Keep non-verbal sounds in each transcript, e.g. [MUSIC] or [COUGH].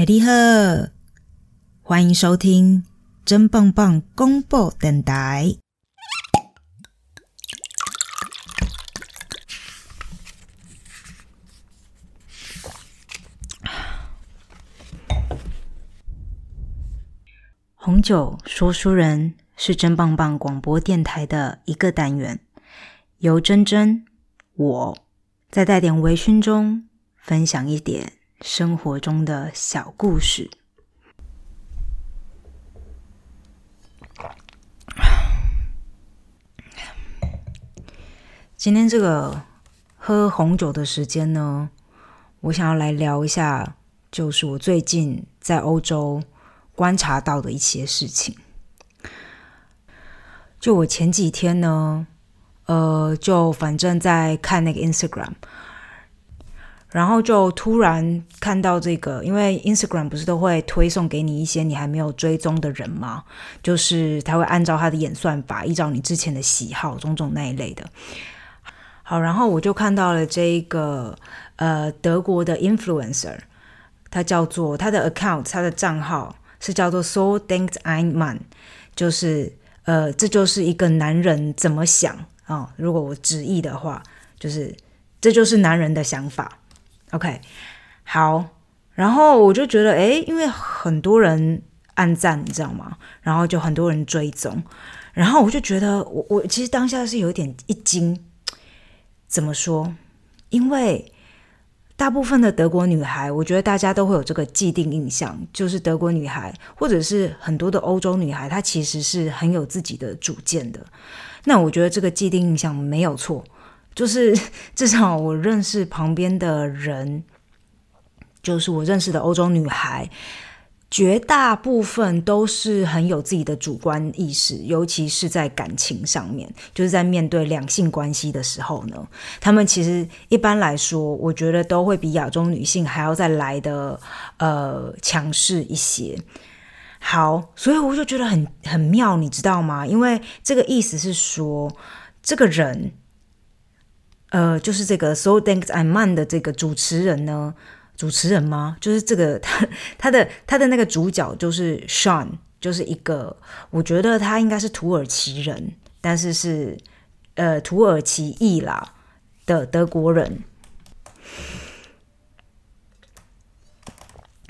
哎，你好，欢迎收听真棒棒公布电台。红酒说书人是真棒棒广播电台的一个单元，由真真我在带点微醺中分享一点生活中的小故事。今天这个喝红酒的时间呢，我想要来聊一下，就是我最近在欧洲。观察到的一些事情，就我前几天呢，呃，就反正在看那个 Instagram，然后就突然看到这个，因为 Instagram 不是都会推送给你一些你还没有追踪的人吗？就是他会按照他的演算法，依照你之前的喜好，种种那一类的。好，然后我就看到了这个呃德国的 influencer，他叫做他的 account，他的账号。是叫做 “so denkt ein Mann”，就是呃，这就是一个男人怎么想啊？如果我直译的话，就是这就是男人的想法。OK，好，然后我就觉得，哎，因为很多人按赞，你知道吗？然后就很多人追踪，然后我就觉得，我我其实当下是有点一惊，怎么说？因为。大部分的德国女孩，我觉得大家都会有这个既定印象，就是德国女孩，或者是很多的欧洲女孩，她其实是很有自己的主见的。那我觉得这个既定印象没有错，就是至少我认识旁边的人，就是我认识的欧洲女孩。绝大部分都是很有自己的主观意识，尤其是在感情上面，就是在面对两性关系的时候呢，他们其实一般来说，我觉得都会比亚洲女性还要再来的呃强势一些。好，所以我就觉得很很妙，你知道吗？因为这个意思是说，这个人，呃，就是这个 So Thanks I'm Man 的这个主持人呢。主持人吗？就是这个 [LAUGHS] 他他的他的那个主角就是 Sean，就是一个我觉得他应该是土耳其人，但是是呃土耳其裔啦的德国人。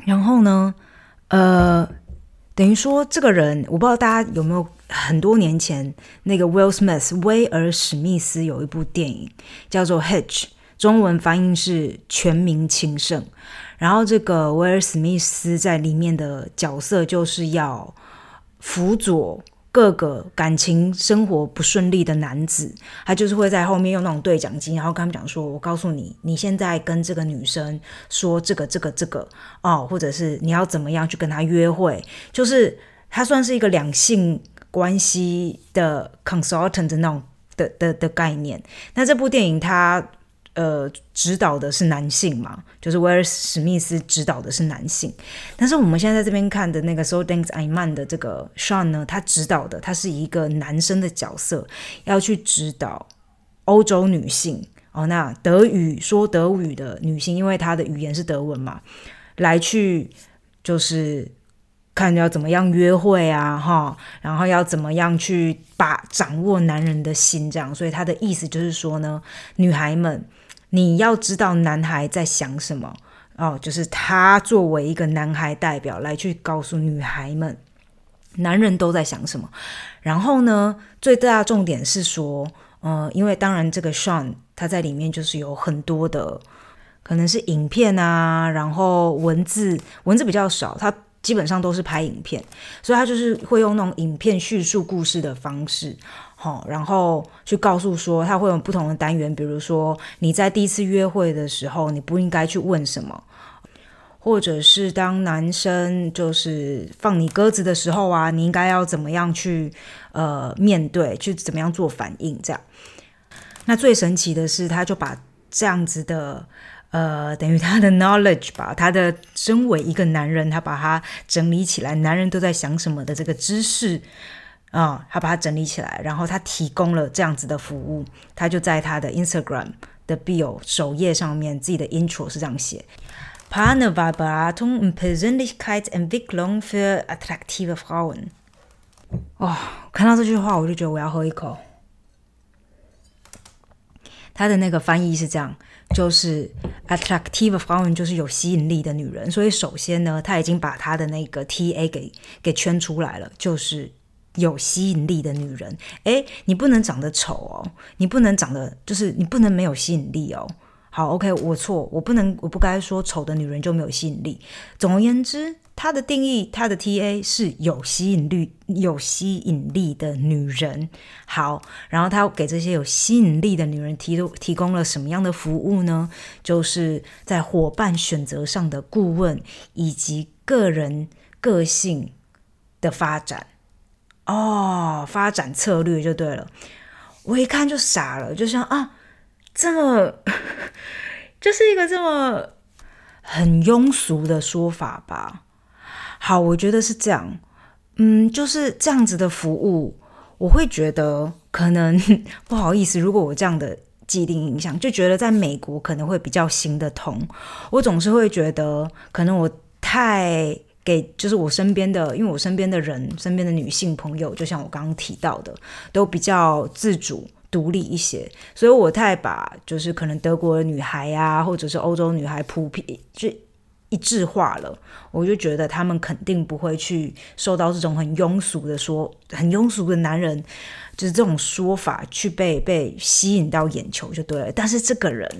然后呢，呃，等于说这个人，我不知道大家有没有很多年前那个 Will Smith 威尔史密斯有一部电影叫做 Hitch。中文翻译是《全民情圣》，然后这个威尔史密斯在里面的角色就是要辅佐各个感情生活不顺利的男子，他就是会在后面用那种对讲机，然后跟他们讲说：“我告诉你，你现在跟这个女生说这个、这个、这个哦，或者是你要怎么样去跟她约会，就是他算是一个两性关系的 consultant 的那种的的的概念。那这部电影它。呃，指导的是男性嘛，就是威尔史密斯指导的是男性，但是我们现在在这边看的那个 So Thanks I'm Man 的这个 Sean 呢，他指导的他是一个男生的角色，要去指导欧洲女性哦，那德语说德语的女性，因为她的语言是德文嘛，来去就是看要怎么样约会啊，哈，然后要怎么样去把掌握男人的心，这样，所以他的意思就是说呢，女孩们。你要知道男孩在想什么哦，就是他作为一个男孩代表来去告诉女孩们，男人都在想什么。然后呢，最大重点是说，呃，因为当然这个 Sean 他在里面就是有很多的，可能是影片啊，然后文字文字比较少，他基本上都是拍影片，所以他就是会用那种影片叙述故事的方式。好，然后去告诉说，他会有不同的单元，比如说你在第一次约会的时候，你不应该去问什么，或者是当男生就是放你鸽子的时候啊，你应该要怎么样去呃面对，去怎么样做反应，这样。那最神奇的是，他就把这样子的呃，等于他的 knowledge 吧，他的身为一个男人，他把他整理起来，男人都在想什么的这个知识。啊，他把它整理起来，然后他提供了这样子的服务，他就在他的 Instagram 的 bio 首页上面，自己的 intro 是这样写 Partnerberatung und Persönlichkeitsentwicklung für attraktive Frauen。哦，看到这句话我就觉得我要喝一口。他的那个翻译是这样，就是 attractive Frauen 就是有吸引力的女人。所以首先呢，他已经把他的那个 T A 给给圈出来了，就是有吸引力的女人。诶，你不能长得丑哦，你不能长得就是你不能没有吸引力哦。好，OK，我错，我不能，我不该说丑的女人就没有吸引力。总而言之，它的定义，它的 TA 是有吸引力、有吸引力的女人。好，然后他给这些有吸引力的女人提提供了什么样的服务呢？就是在伙伴选择上的顾问，以及个人个性的发展。哦，发展策略就对了。我一看就傻了，就像啊。这么 [LAUGHS] 就是一个这么很庸俗的说法吧？好，我觉得是这样。嗯，就是这样子的服务，我会觉得可能 [LAUGHS] 不好意思。如果我这样的既定印象，就觉得在美国可能会比较行得通。我总是会觉得，可能我太给，就是我身边的，因为我身边的人，身边的女性朋友，就像我刚刚提到的，都比较自主。独立一些，所以我太把就是可能德国的女孩呀，或者是欧洲女孩普遍就一致化了。我就觉得他们肯定不会去受到这种很庸俗的说，很庸俗的男人就是这种说法去被被吸引到眼球就对了。但是这个人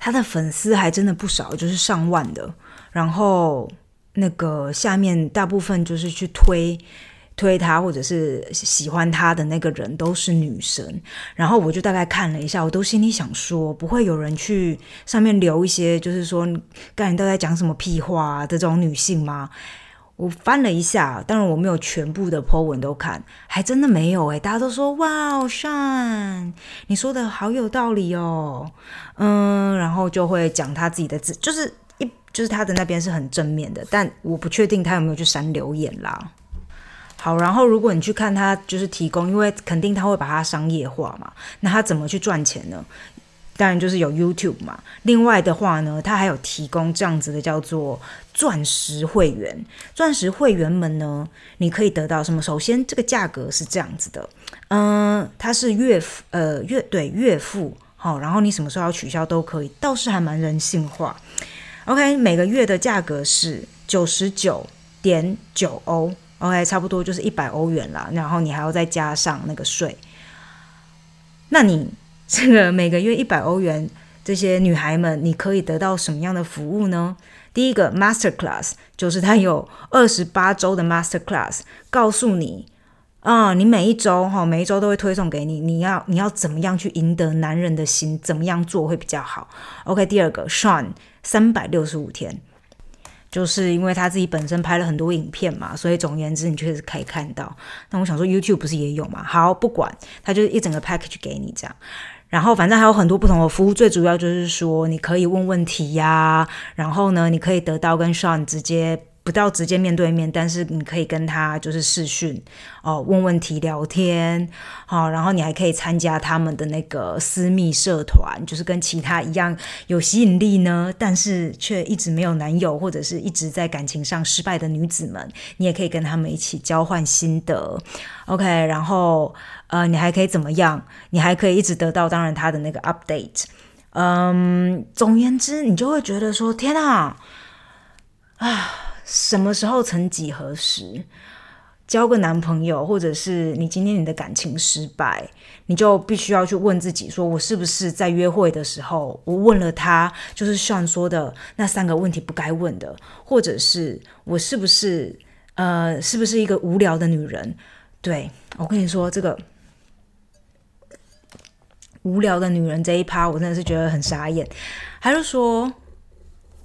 他的粉丝还真的不少，就是上万的。然后那个下面大部分就是去推。推他或者是喜欢他的那个人都是女生，然后我就大概看了一下，我都心里想说，不会有人去上面留一些，就是说，刚才都在讲什么屁话的这种女性吗？我翻了一下，当然我没有全部的 po 文都看，还真的没有诶，大家都说哇，Sean，你说的好有道理哦，嗯，然后就会讲他自己的字，就是一就是他的那边是很正面的，但我不确定他有没有去删留言啦。好，然后如果你去看他就是提供，因为肯定他会把它商业化嘛，那他怎么去赚钱呢？当然就是有 YouTube 嘛。另外的话呢，他还有提供这样子的叫做钻石会员。钻石会员们呢，你可以得到什么？首先这个价格是这样子的，嗯，它是月付，呃，月对月付，好，然后你什么时候要取消都可以，倒是还蛮人性化。OK，每个月的价格是九十九点九欧。OK，差不多就是一百欧元啦，然后你还要再加上那个税。那你这个每个月一百欧元，这些女孩们，你可以得到什么样的服务呢？第一个 Master Class 就是它有二十八周的 Master Class，告诉你啊，你每一周哈，每一周都会推送给你，你要你要怎么样去赢得男人的心，怎么样做会比较好。OK，第二个 Sean 三百六十五天。就是因为他自己本身拍了很多影片嘛，所以总而言之，你确实可以看到。那我想说，YouTube 不是也有嘛？好，不管，他就是一整个 package 给你这样。然后反正还有很多不同的服务，最主要就是说你可以问问题呀，然后呢，你可以得到跟 Sean 直接。不到直接面对面，但是你可以跟他就是视讯哦，问问题、聊天，好，然后你还可以参加他们的那个私密社团，就是跟其他一样有吸引力呢，但是却一直没有男友或者是一直在感情上失败的女子们，你也可以跟他们一起交换心得，OK，然后呃，你还可以怎么样？你还可以一直得到当然他的那个 update，嗯，总言之，你就会觉得说，天啊，啊！什么时候曾几何时交个男朋友，或者是你今天你的感情失败，你就必须要去问自己：说我是不是在约会的时候，我问了他，就是像说的那三个问题不该问的，或者是我是不是呃，是不是一个无聊的女人？对我跟你说，这个无聊的女人这一趴，我真的是觉得很傻眼，还是说？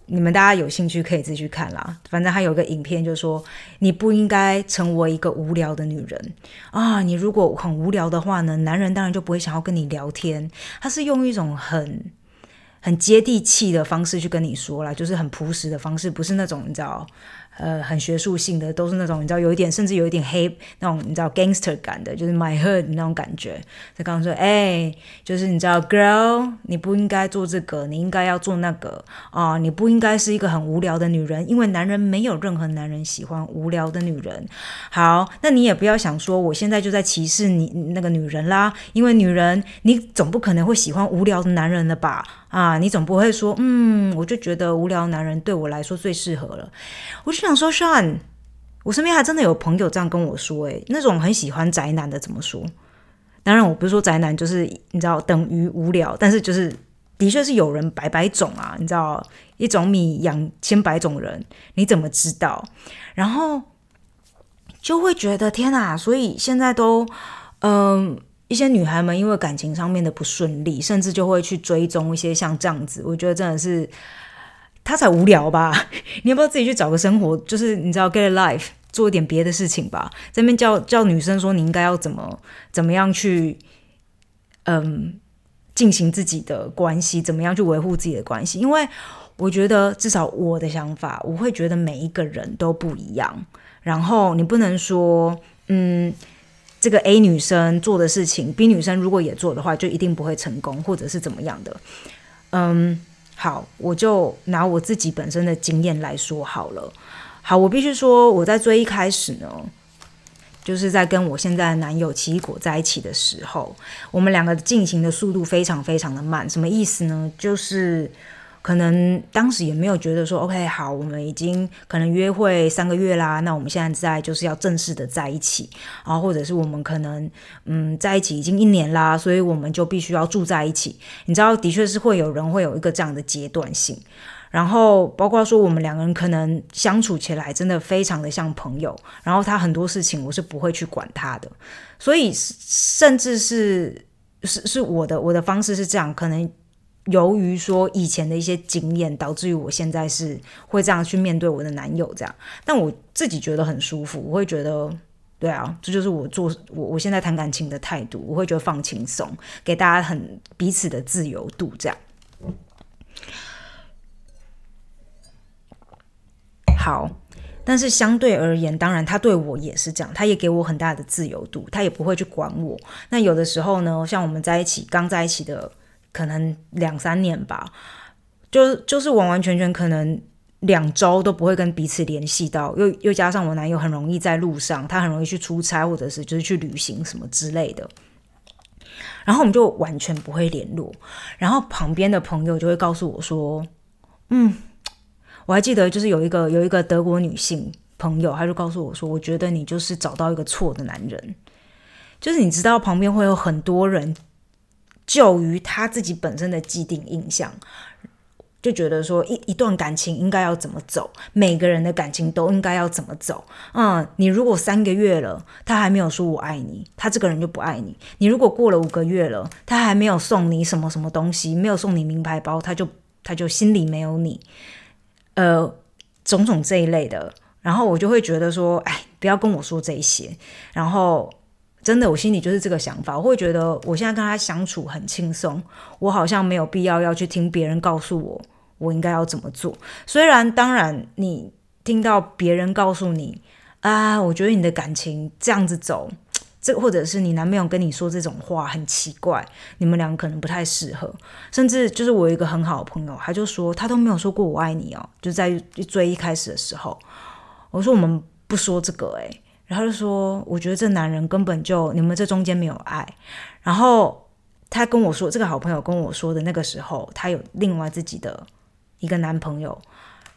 你们大家有兴趣可以自己去看啦。反正他有个影片，就是说你不应该成为一个无聊的女人啊！你如果很无聊的话呢，男人当然就不会想要跟你聊天。他是用一种很很接地气的方式去跟你说啦，就是很朴实的方式，不是那种你知道。呃，很学术性的，都是那种你知道有一点，甚至有一点黑那种你知道 gangster 感的，就是 my hood 那种感觉。他刚刚说，哎，就是你知道，girl，你不应该做这个，你应该要做那个啊，你不应该是一个很无聊的女人，因为男人没有任何男人喜欢无聊的女人。好，那你也不要想说我现在就在歧视你那个女人啦，因为女人你总不可能会喜欢无聊的男人了吧？啊，你总不会说，嗯，我就觉得无聊男人对我来说最适合了。我就想说，Sean，我身边还真的有朋友这样跟我说，诶，那种很喜欢宅男的怎么说？当然，我不是说宅男就是你知道等于无聊，但是就是的确是有人百百种啊，你知道，一种米养千百种人，你怎么知道？然后就会觉得天哪，所以现在都，嗯。一些女孩们因为感情上面的不顺利，甚至就会去追踪一些像这样子，我觉得真的是他才无聊吧？[LAUGHS] 你要不要自己去找个生活，就是你知道 get a life，做一点别的事情吧？这边叫叫女生说你应该要怎么怎么样去嗯进行自己的关系，怎么样去维护自己的关系？因为我觉得至少我的想法，我会觉得每一个人都不一样，然后你不能说嗯。这个 A 女生做的事情，B 女生如果也做的话，就一定不会成功，或者是怎么样的。嗯，好，我就拿我自己本身的经验来说好了。好，我必须说，我在最一开始呢，就是在跟我现在的男友奇异果在一起的时候，我们两个进行的速度非常非常的慢。什么意思呢？就是。可能当时也没有觉得说，OK，好，我们已经可能约会三个月啦，那我们现在在就是要正式的在一起，然后或者是我们可能嗯在一起已经一年啦，所以我们就必须要住在一起。你知道，的确是会有人会有一个这样的阶段性，然后包括说我们两个人可能相处起来真的非常的像朋友，然后他很多事情我是不会去管他的，所以甚至是是是我的我的方式是这样，可能。由于说以前的一些经验，导致于我现在是会这样去面对我的男友，这样，但我自己觉得很舒服，我会觉得，对啊，这就是我做我我现在谈感情的态度，我会觉得放轻松，给大家很彼此的自由度，这样。好，但是相对而言，当然他对我也是这样，他也给我很大的自由度，他也不会去管我。那有的时候呢，像我们在一起刚在一起的。可能两三年吧，就就是完完全全可能两周都不会跟彼此联系到，又又加上我男友很容易在路上，他很容易去出差或者是就是去旅行什么之类的，然后我们就完全不会联络。然后旁边的朋友就会告诉我说：“嗯，我还记得就是有一个有一个德国女性朋友，她就告诉我说，我觉得你就是找到一个错的男人，就是你知道旁边会有很多人。”就于他自己本身的既定印象，就觉得说一一段感情应该要怎么走，每个人的感情都应该要怎么走。嗯，你如果三个月了，他还没有说我爱你，他这个人就不爱你。你如果过了五个月了，他还没有送你什么什么东西，没有送你名牌包，他就他就心里没有你。呃，种种这一类的，然后我就会觉得说，哎，不要跟我说这些，然后。真的，我心里就是这个想法。我会觉得我现在跟他相处很轻松，我好像没有必要要去听别人告诉我我应该要怎么做。虽然，当然，你听到别人告诉你啊，我觉得你的感情这样子走，这或者是你男朋友跟你说这种话很奇怪，你们两个可能不太适合。甚至就是我有一个很好的朋友，他就说他都没有说过我爱你哦，就在追一开始的时候，我说我们不说这个，诶。然后就说，我觉得这男人根本就你们这中间没有爱。然后他跟我说，这个好朋友跟我说的那个时候，他有另外自己的一个男朋友，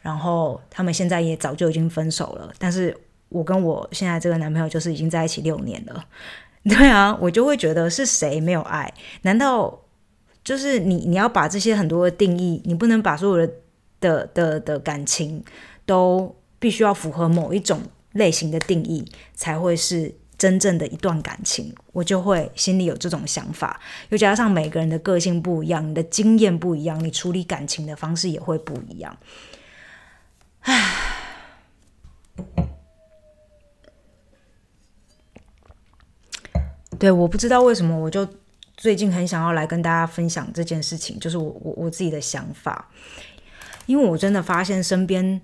然后他们现在也早就已经分手了。但是我跟我现在这个男朋友就是已经在一起六年了。[LAUGHS] 对啊，我就会觉得是谁没有爱？难道就是你？你要把这些很多的定义，你不能把所有的的的的感情都必须要符合某一种。类型的定义才会是真正的一段感情，我就会心里有这种想法。又加上每个人的个性不一样，你的经验不一样，你处理感情的方式也会不一样。唉，对，我不知道为什么，我就最近很想要来跟大家分享这件事情，就是我我我自己的想法，因为我真的发现身边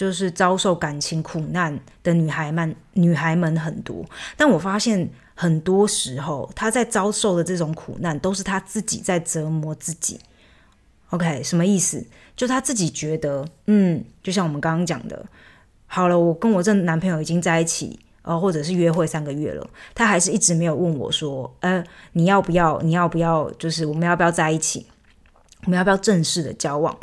就是遭受感情苦难的女孩们，女孩们很多，但我发现很多时候她在遭受的这种苦难，都是她自己在折磨自己。OK，什么意思？就她自己觉得，嗯，就像我们刚刚讲的，好了，我跟我这男朋友已经在一起。呃，或者是约会三个月了，他还是一直没有问我说，呃，你要不要？你要不要？就是我们要不要在一起？我们要不要正式的交往？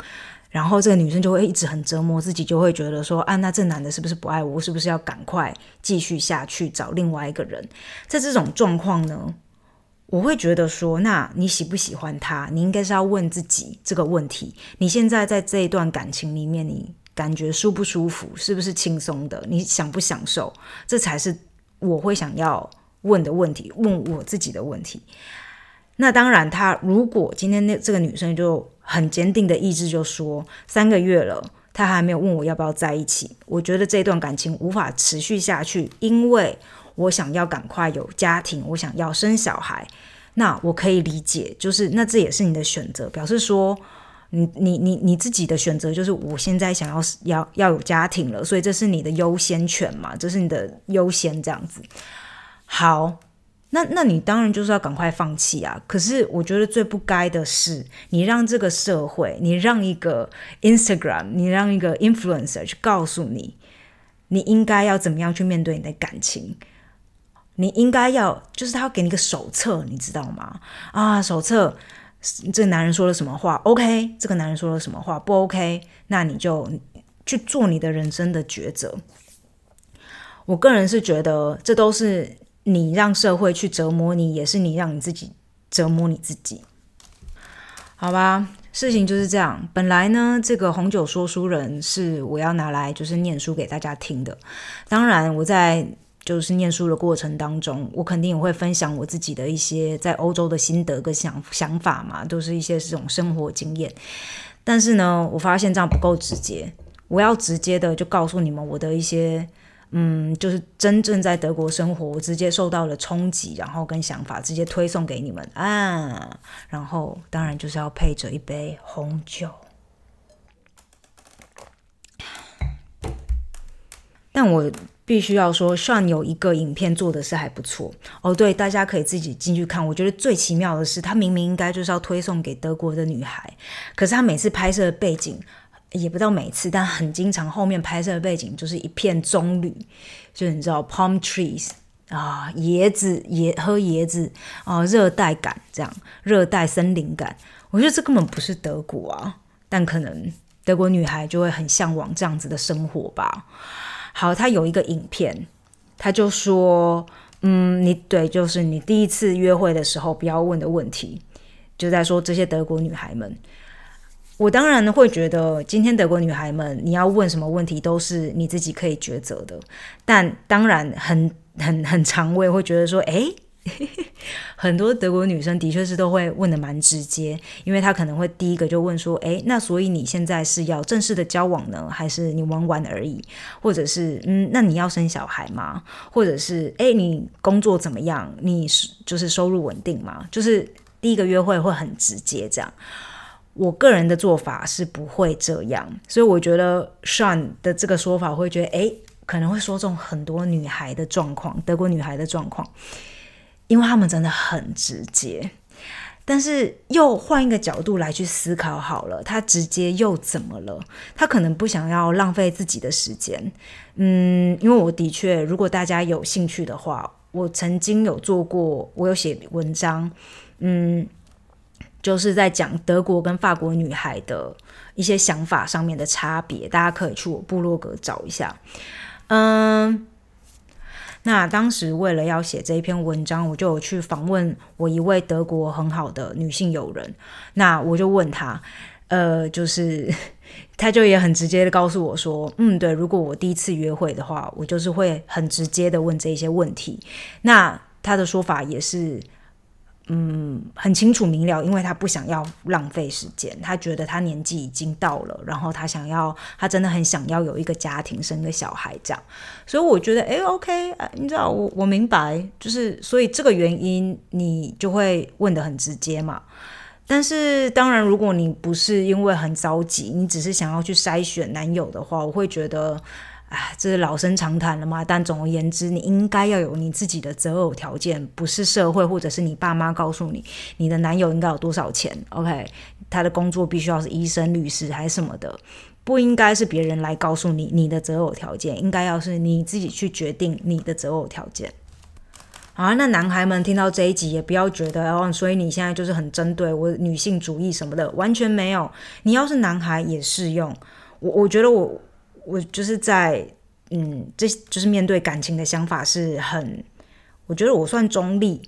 然后这个女生就会一直很折磨自己，就会觉得说，啊，那这男的是不是不爱我？是不是要赶快继续下去找另外一个人？在这种状况呢，我会觉得说，那你喜不喜欢他？你应该是要问自己这个问题。你现在在这一段感情里面，你。感觉舒不舒服，是不是轻松的？你享不享受？这才是我会想要问的问题，问我自己的问题。那当然，他如果今天那这个女生就很坚定的意志，就说三个月了，他还没有问我要不要在一起。我觉得这段感情无法持续下去，因为我想要赶快有家庭，我想要生小孩。那我可以理解，就是那这也是你的选择，表示说。你你你你自己的选择就是我现在想要要要有家庭了，所以这是你的优先权嘛，这是你的优先这样子。好，那那你当然就是要赶快放弃啊。可是我觉得最不该的是，你让这个社会，你让一个 Instagram，你让一个 influencer 去告诉你，你应该要怎么样去面对你的感情。你应该要就是他要给你个手册，你知道吗？啊，手册。这个男人说了什么话？OK，这个男人说了什么话？不 OK，那你就去做你的人生的抉择。我个人是觉得，这都是你让社会去折磨你，也是你让你自己折磨你自己。好吧，事情就是这样。本来呢，这个红酒说书人是我要拿来就是念书给大家听的。当然，我在。就是念书的过程当中，我肯定也会分享我自己的一些在欧洲的心得跟想想法嘛，都是一些这种生活经验。但是呢，我发现这样不够直接，我要直接的就告诉你们我的一些，嗯，就是真正在德国生活，我直接受到了冲击，然后跟想法直接推送给你们啊。然后当然就是要配着一杯红酒，但我。必须要说，算有一个影片做的是还不错哦。对，大家可以自己进去看。我觉得最奇妙的是，他明明应该就是要推送给德国的女孩，可是他每次拍摄的背景，也不知道每次，但很经常后面拍摄的背景就是一片棕榈，就你知道，palm trees 啊，椰子椰喝椰子啊，热带感这样，热带森林感。我觉得这根本不是德国啊，但可能德国女孩就会很向往这样子的生活吧。好，他有一个影片，他就说，嗯，你对，就是你第一次约会的时候不要问的问题，就在说这些德国女孩们。我当然会觉得，今天德国女孩们，你要问什么问题都是你自己可以抉择的。但当然，很很很常，我也会觉得说，哎。[LAUGHS] 很多德国女生的确是都会问的蛮直接，因为她可能会第一个就问说：“诶，那所以你现在是要正式的交往呢，还是你玩玩而已？或者是嗯，那你要生小孩吗？或者是诶，你工作怎么样？你是就是收入稳定吗？就是第一个约会会很直接这样。我个人的做法是不会这样，所以我觉得 Sean 的这个说法会觉得诶，可能会说中很多女孩的状况，德国女孩的状况。因为他们真的很直接，但是又换一个角度来去思考好了，他直接又怎么了？他可能不想要浪费自己的时间。嗯，因为我的确，如果大家有兴趣的话，我曾经有做过，我有写文章，嗯，就是在讲德国跟法国女孩的一些想法上面的差别，大家可以去我部落格找一下。嗯。那当时为了要写这一篇文章，我就去访问我一位德国很好的女性友人。那我就问她，呃，就是 [LAUGHS] 她就也很直接的告诉我说，嗯，对，如果我第一次约会的话，我就是会很直接的问这些问题。那她的说法也是嗯，很清楚明了，因为他不想要浪费时间，他觉得他年纪已经到了，然后他想要，他真的很想要有一个家庭，生个小孩这样。所以我觉得，哎，OK，你知道，我我明白，就是所以这个原因，你就会问的很直接嘛。但是当然，如果你不是因为很着急，你只是想要去筛选男友的话，我会觉得。哎，这是老生常谈了嘛。但总而言之，你应该要有你自己的择偶条件，不是社会或者是你爸妈告诉你，你的男友应该有多少钱？OK，他的工作必须要是医生、律师还是什么的，不应该是别人来告诉你你的择偶条件，应该要是你自己去决定你的择偶条件。好，那男孩们听到这一集也不要觉得哦，所以你现在就是很针对我女性主义什么的，完全没有。你要是男孩也适用。我我觉得我。我就是在，嗯，这就是面对感情的想法是很，我觉得我算中立，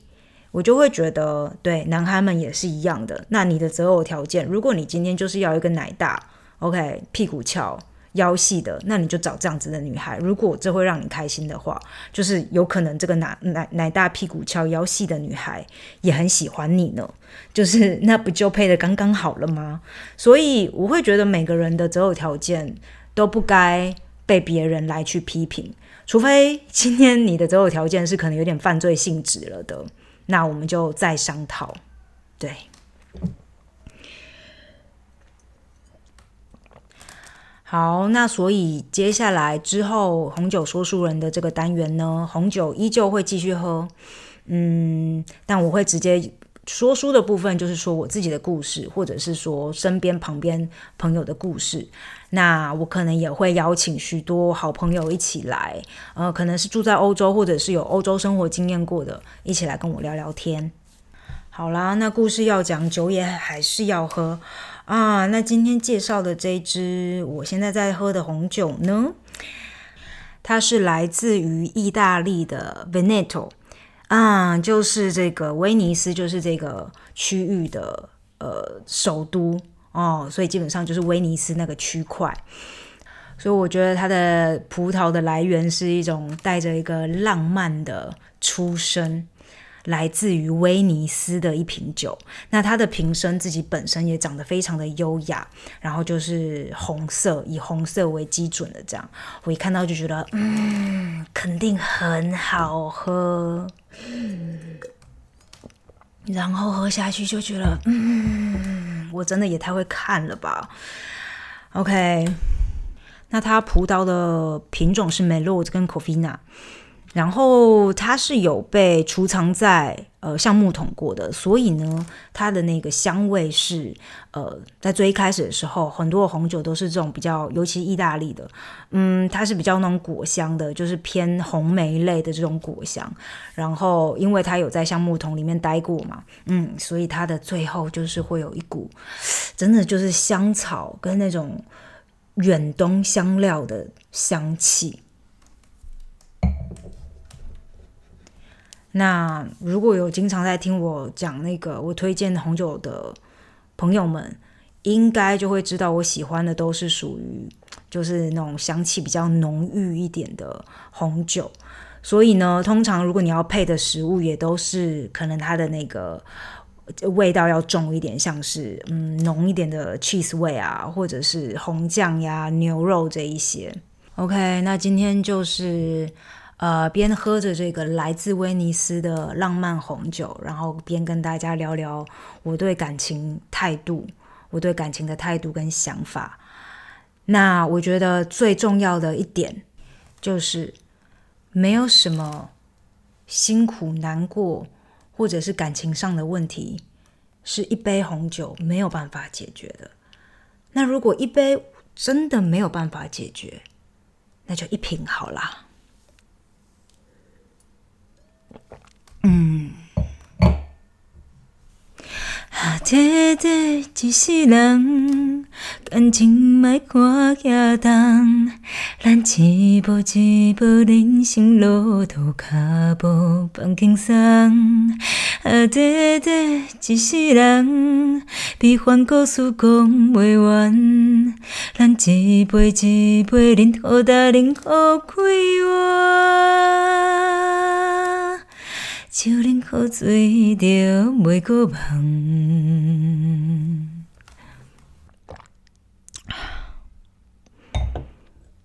我就会觉得，对，男孩们也是一样的。那你的择偶条件，如果你今天就是要一个奶大，OK，屁股翘、腰细的，那你就找这样子的女孩。如果这会让你开心的话，就是有可能这个奶奶奶大、屁股翘、腰细的女孩也很喜欢你呢。就是 [LAUGHS] 那不就配的刚刚好了吗？所以我会觉得每个人的择偶条件。都不该被别人来去批评，除非今天你的择偶条件是可能有点犯罪性质了的，那我们就再商讨。对，好，那所以接下来之后红酒说书人的这个单元呢，红酒依旧会继续喝，嗯，但我会直接。说书的部分就是说我自己的故事，或者是说身边旁边朋友的故事。那我可能也会邀请许多好朋友一起来，呃，可能是住在欧洲，或者是有欧洲生活经验过的，一起来跟我聊聊天。好啦，那故事要讲，酒也还是要喝啊。那今天介绍的这支我现在在喝的红酒呢，它是来自于意大利的 Veneto。啊，就是这个威尼斯，就是这个区域的呃首都哦，所以基本上就是威尼斯那个区块。所以我觉得它的葡萄的来源是一种带着一个浪漫的出生。来自于威尼斯的一瓶酒，那它的瓶身自己本身也长得非常的优雅，然后就是红色，以红色为基准的这样，我一看到就觉得，嗯，肯定很好喝，然后喝下去就觉得，嗯，我真的也太会看了吧。OK，那它葡萄的品种是 Melot 跟 Covina。然后它是有被储藏在呃橡木桶过的，所以呢，它的那个香味是呃在最一开始的时候，很多红酒都是这种比较，尤其意大利的，嗯，它是比较那种果香的，就是偏红梅类的这种果香。然后因为它有在橡木桶里面待过嘛，嗯，所以它的最后就是会有一股真的就是香草跟那种远东香料的香气。那如果有经常在听我讲那个我推荐红酒的朋友们，应该就会知道我喜欢的都是属于就是那种香气比较浓郁一点的红酒。所以呢，通常如果你要配的食物，也都是可能它的那个味道要重一点，像是嗯浓一点的 cheese 味啊，或者是红酱呀、牛肉这一些。OK，那今天就是。呃，边喝着这个来自威尼斯的浪漫红酒，然后边跟大家聊聊我对感情态度，我对感情的态度跟想法。那我觉得最重要的一点就是，没有什么辛苦难过或者是感情上的问题，是一杯红酒没有办法解决的。那如果一杯真的没有办法解决，那就一瓶好啦。啊，短短一世人，感情莫看遐重，咱一步一步人生路途，脚步放轻松。啊，短短一世人，悲欢故事讲袂完，咱一杯一杯饮，好大饮好开怀。酒啉好醉，就袂过梦。